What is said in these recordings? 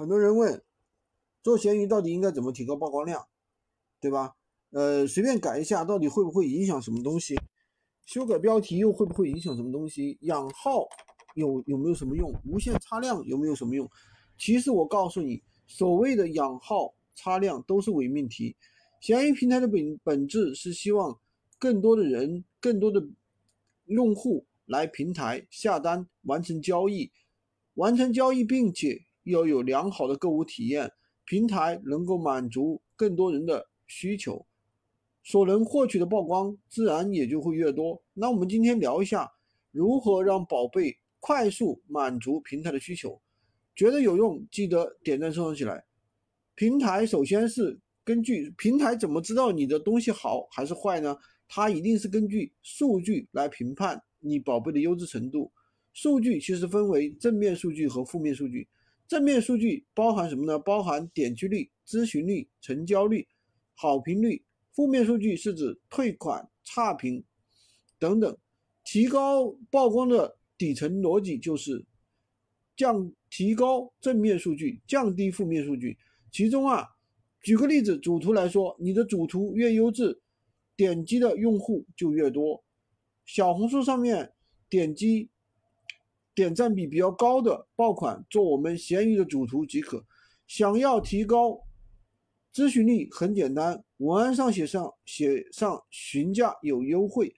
很多人问，做闲鱼到底应该怎么提高曝光量，对吧？呃，随便改一下，到底会不会影响什么东西？修改标题又会不会影响什么东西？养号有有没有什么用？无限擦量有没有什么用？其实我告诉你，所谓的养号擦量都是伪命题。闲鱼平台的本本质是希望更多的人、更多的用户来平台下单完成交易，完成交易，并且要有良好的购物体验，平台能够满足更多人的需求。所能获取的曝光自然也就会越多。那我们今天聊一下如何让宝贝快速满足平台的需求，觉得有用记得点赞收藏起来。平台首先是根据平台怎么知道你的东西好还是坏呢？它一定是根据数据来评判你宝贝的优质程度。数据其实分为正面数据和负面数据。正面数据包含什么呢？包含点击率、咨询率、成交率、好评率。负面数据是指退款、差评等等。提高曝光的底层逻辑就是降提高正面数据，降低负面数据。其中啊，举个例子，主图来说，你的主图越优质，点击的用户就越多。小红书上面点击点赞比比较高的爆款，做我们闲鱼的主图即可。想要提高。咨询率很简单，文案上写上写上询价有优惠，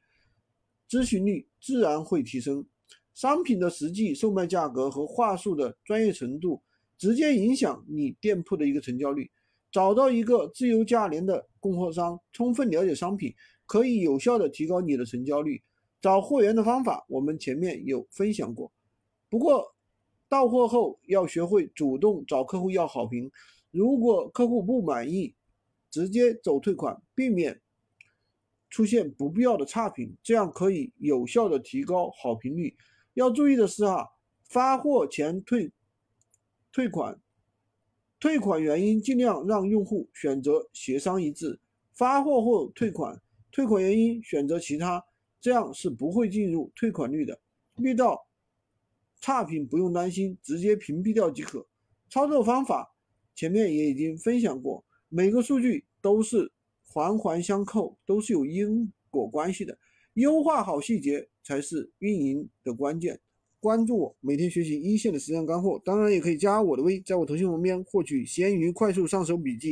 咨询率自然会提升。商品的实际售卖价格和话术的专业程度，直接影响你店铺的一个成交率。找到一个自由价廉的供货商，充分了解商品，可以有效的提高你的成交率。找货源的方法，我们前面有分享过。不过，到货后要学会主动找客户要好评。如果客户不满意，直接走退款，避免出现不必要的差评，这样可以有效的提高好评率。要注意的是啊，发货前退退款，退款原因尽量让用户选择协商一致；发货后退款，退款原因选择其他，这样是不会进入退款率的。遇到差评不用担心，直接屏蔽掉即可。操作方法。前面也已经分享过，每个数据都是环环相扣，都是有因果关系的。优化好细节才是运营的关键。关注我，每天学习一线的实战干货，当然也可以加我的微，在我头像旁边获取闲鱼快速上手笔记。